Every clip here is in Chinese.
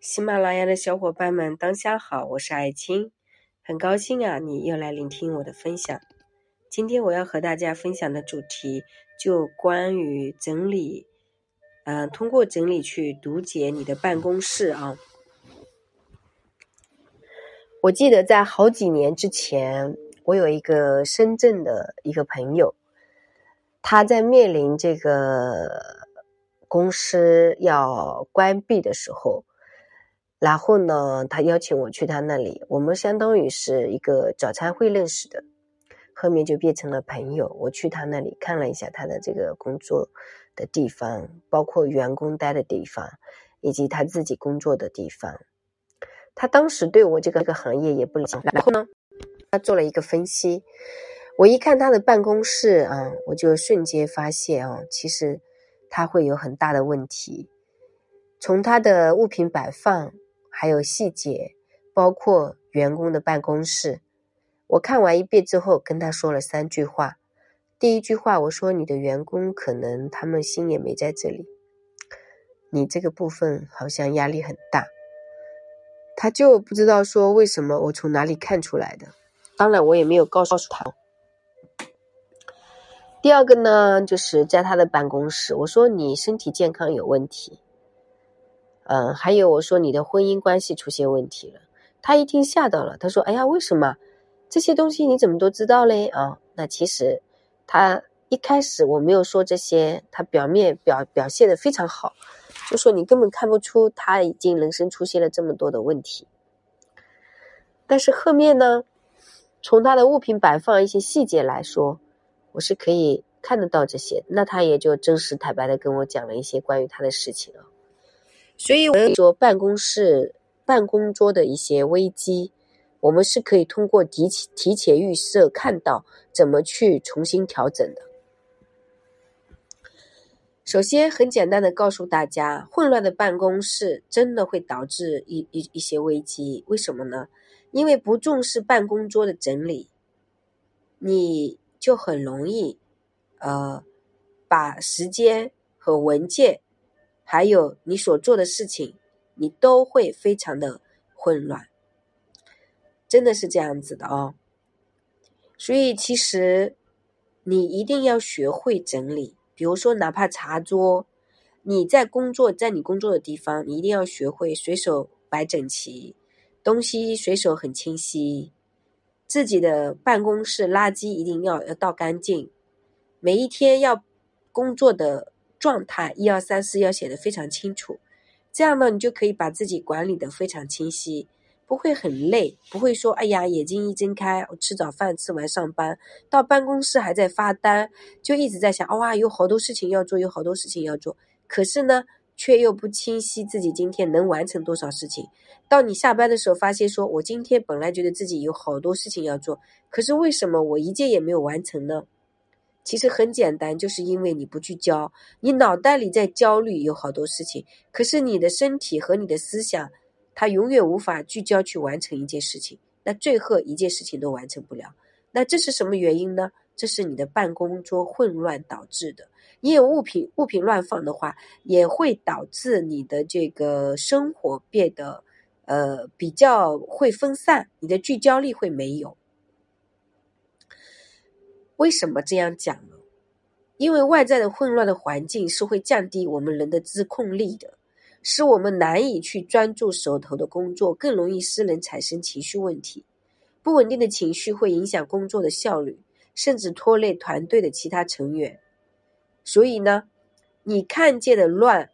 喜马拉雅的小伙伴们，当下好，我是爱青，很高兴啊，你又来聆听我的分享。今天我要和大家分享的主题就关于整理，嗯，通过整理去读解你的办公室啊。我记得在好几年之前，我有一个深圳的一个朋友，他在面临这个公司要关闭的时候。然后呢，他邀请我去他那里，我们相当于是一个早餐会认识的，后面就变成了朋友。我去他那里看了一下他的这个工作的地方，包括员工待的地方，以及他自己工作的地方。他当时对我这个个行业也不了解，然后呢，他做了一个分析。我一看他的办公室啊，我就瞬间发现啊，其实他会有很大的问题，从他的物品摆放。还有细节，包括员工的办公室。我看完一遍之后，跟他说了三句话。第一句话，我说你的员工可能他们心也没在这里，你这个部分好像压力很大。他就不知道说为什么，我从哪里看出来的？当然，我也没有告诉他。第二个呢，就是在他的办公室，我说你身体健康有问题。嗯，还有我说你的婚姻关系出现问题了，他一听吓到了，他说：“哎呀，为什么这些东西你怎么都知道嘞？”啊，那其实他一开始我没有说这些，他表面表表现的非常好，就说你根本看不出他已经人生出现了这么多的问题。但是后面呢，从他的物品摆放一些细节来说，我是可以看得到这些，那他也就真实坦白的跟我讲了一些关于他的事情了。所以我们说，办公室、办公桌的一些危机，我们是可以通过提、提前预设，看到怎么去重新调整的。首先，很简单的告诉大家，混乱的办公室真的会导致一一一些危机。为什么呢？因为不重视办公桌的整理，你就很容易，呃，把时间和文件。还有你所做的事情，你都会非常的混乱，真的是这样子的哦。所以其实你一定要学会整理，比如说哪怕茶桌，你在工作，在你工作的地方，你一定要学会随手摆整齐，东西随手很清晰，自己的办公室垃圾一定要要倒干净，每一天要工作的。状态一二三四要写的非常清楚，这样呢，你就可以把自己管理的非常清晰，不会很累，不会说哎呀眼睛一睁开，我吃早饭吃完上班到办公室还在发呆，就一直在想哇有好多事情要做，有好多事情要做，可是呢却又不清晰自己今天能完成多少事情。到你下班的时候，发现说我今天本来觉得自己有好多事情要做，可是为什么我一件也没有完成呢？其实很简单，就是因为你不聚焦，你脑袋里在焦虑，有好多事情，可是你的身体和你的思想，它永远无法聚焦去完成一件事情，那最后一件事情都完成不了。那这是什么原因呢？这是你的办公桌混乱导致的。你有物品物品乱放的话，也会导致你的这个生活变得呃比较会分散，你的聚焦力会没有。为什么这样讲呢？因为外在的混乱的环境是会降低我们人的自控力的，使我们难以去专注手头的工作，更容易使人产生情绪问题。不稳定的情绪会影响工作的效率，甚至拖累团队的其他成员。所以呢，你看见的乱，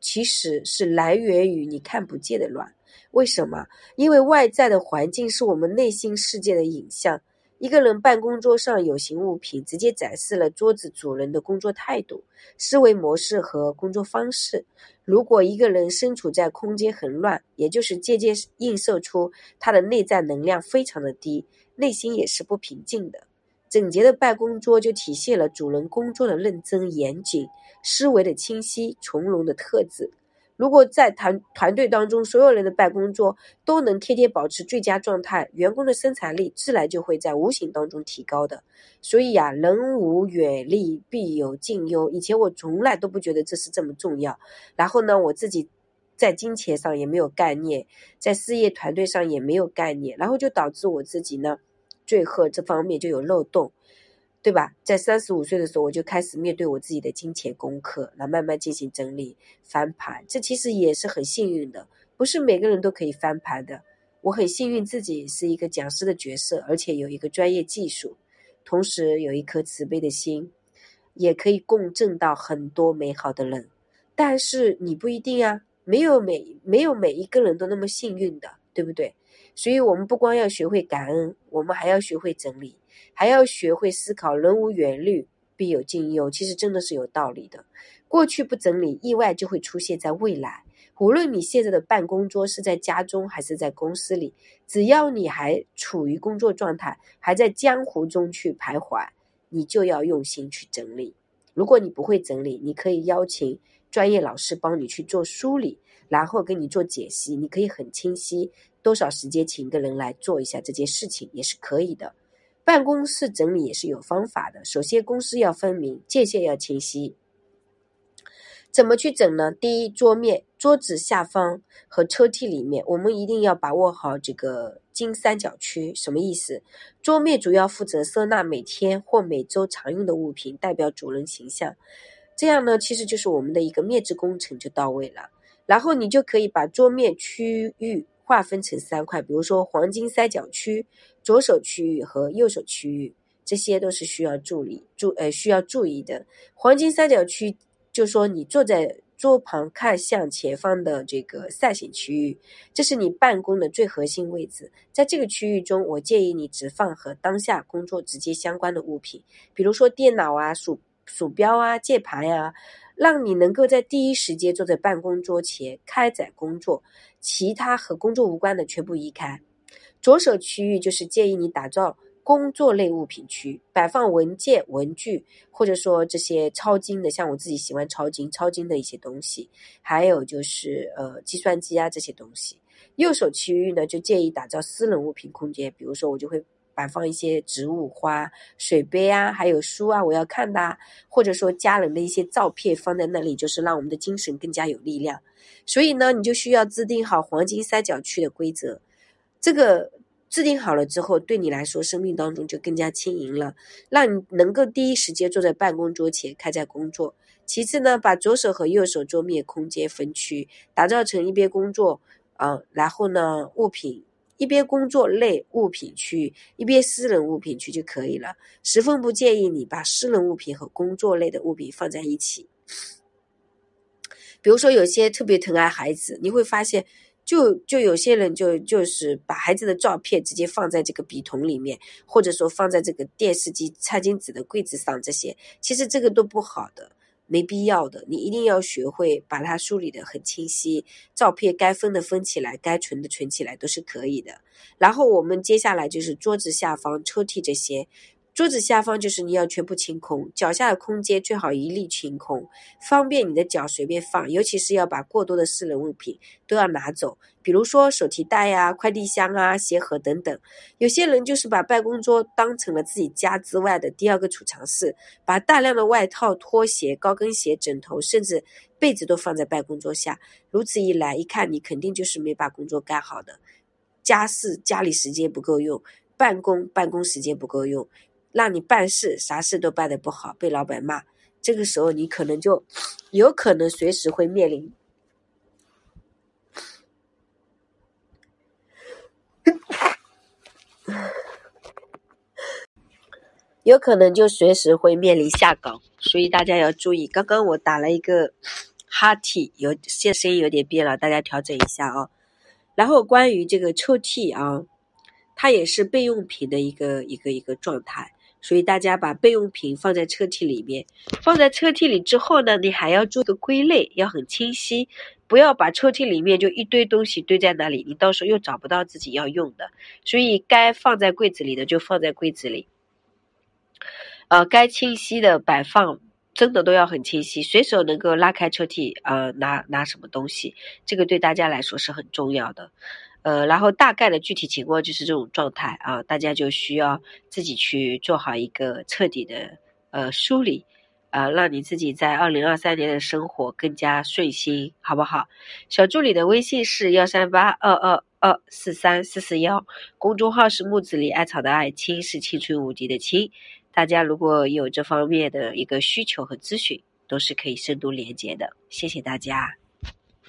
其实是来源于你看不见的乱。为什么？因为外在的环境是我们内心世界的影像。一个人办公桌上有形物品，直接展示了桌子主人的工作态度、思维模式和工作方式。如果一个人身处在空间很乱，也就是间接映射出他的内在能量非常的低，内心也是不平静的。整洁的办公桌就体现了主人工作的认真严谨、思维的清晰、从容的特质。如果在团团队当中，所有人的办公桌都能天天保持最佳状态，员工的生产力自然就会在无形当中提高的。所以呀，人无远虑，必有近忧。以前我从来都不觉得这是这么重要，然后呢，我自己在金钱上也没有概念，在事业团队上也没有概念，然后就导致我自己呢，最后这方面就有漏洞，对吧？在三十五岁的时候，我就开始面对我自己的金钱功课，来慢慢进行整理翻盘，这其实也是很幸运的，不是每个人都可以翻盘的。我很幸运自己是一个讲师的角色，而且有一个专业技术，同时有一颗慈悲的心，也可以共振到很多美好的人。但是你不一定啊。没有每没有每一个人都那么幸运的，对不对？所以，我们不光要学会感恩，我们还要学会整理，还要学会思考“人无远虑，必有近忧”。其实真的是有道理的。过去不整理，意外就会出现在未来。无论你现在的办公桌是在家中还是在公司里，只要你还处于工作状态，还在江湖中去徘徊，你就要用心去整理。如果你不会整理，你可以邀请。专业老师帮你去做梳理，然后给你做解析，你可以很清晰。多少时间请一个人来做一下这件事情也是可以的。办公室整理也是有方法的。首先，公司要分明，界限要清晰。怎么去整呢？第一，桌面、桌子下方和抽屉里面，我们一定要把握好这个金三角区。什么意思？桌面主要负责收纳每天或每周常用的物品，代表主人形象。这样呢，其实就是我们的一个面子工程就到位了。然后你就可以把桌面区域划分成三块，比如说黄金三角区、左手区域和右手区域，这些都是需要注意注呃需要注意的。黄金三角区就说你坐在桌旁看向前方的这个扇形区域，这是你办公的最核心位置。在这个区域中，我建议你只放和当下工作直接相关的物品，比如说电脑啊、鼠。鼠标啊，键盘呀，让你能够在第一时间坐在办公桌前开展工作，其他和工作无关的全部移开。左手区域就是建议你打造工作类物品区，摆放文件、文具，或者说这些超精的，像我自己喜欢超精、超精的一些东西，还有就是呃计算机啊这些东西。右手区域呢，就建议打造私人物品空间，比如说我就会。摆放一些植物、花、水杯啊，还有书啊，我要看的，或者说家人的一些照片放在那里，就是让我们的精神更加有力量。所以呢，你就需要制定好黄金三角区的规则。这个制定好了之后，对你来说，生命当中就更加轻盈了，让你能够第一时间坐在办公桌前开展工作。其次呢，把左手和右手桌面空间分区，打造成一边工作，啊，然后呢，物品。一边工作类物品区，一边私人物品区就可以了。十分不建议你把私人物品和工作类的物品放在一起。比如说，有些特别疼爱孩子，你会发现，就就有些人就就是把孩子的照片直接放在这个笔筒里面，或者说放在这个电视机、餐巾纸的柜子上，这些其实这个都不好的。没必要的，你一定要学会把它梳理的很清晰。照片该分的分起来，该存的存起来，都是可以的。然后我们接下来就是桌子下方、抽屉这些。桌子下方就是你要全部清空，脚下的空间最好一律清空，方便你的脚随便放。尤其是要把过多的私人物品都要拿走，比如说手提袋呀、快递箱啊、鞋盒等等。有些人就是把办公桌当成了自己家之外的第二个储藏室，把大量的外套、拖鞋、高跟鞋、枕头，甚至被子都放在办公桌下。如此一来，一看你肯定就是没把工作干好的，家事家里时间不够用，办公办公时间不够用。让你办事啥事都办得不好，被老板骂，这个时候你可能就有可能随时会面临，有可能就随时会面临下岗，所以大家要注意。刚刚我打了一个哈气，有现声音有点变了，大家调整一下啊。然后关于这个抽屉啊，它也是备用品的一个一个一个状态。所以大家把备用品放在抽屉里面，放在抽屉里之后呢，你还要做个归类，要很清晰，不要把抽屉里面就一堆东西堆在那里，你到时候又找不到自己要用的。所以该放在柜子里的就放在柜子里，呃，该清晰的摆放，真的都要很清晰，随手能够拉开车屉，呃，拿拿什么东西，这个对大家来说是很重要的。呃，然后大概的具体情况就是这种状态啊，大家就需要自己去做好一个彻底的呃梳理，呃，让你自己在二零二三年的生活更加顺心，好不好？小助理的微信是幺三八二二二四三四四幺，公众号是木子里艾草的爱青是青春无敌的青。大家如果有这方面的一个需求和咨询，都是可以深度连接的。谢谢大家。